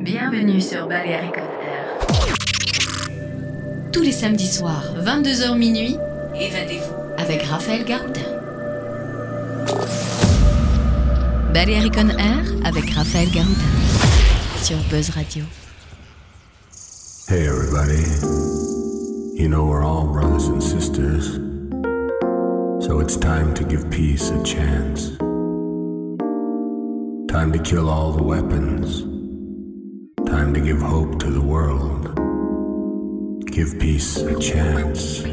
Bienvenue sur Balearic Air. Tous les samedis soirs, 22h minuit, évadez-vous avec Raphaël Garoudin. Balearic Air avec Raphaël Garoudin sur Buzz Radio. Hey everybody. You know we're all brothers and sisters. So it's time to give peace a chance. Time to kill all the weapons. Time to give hope to the world. Give peace a chance.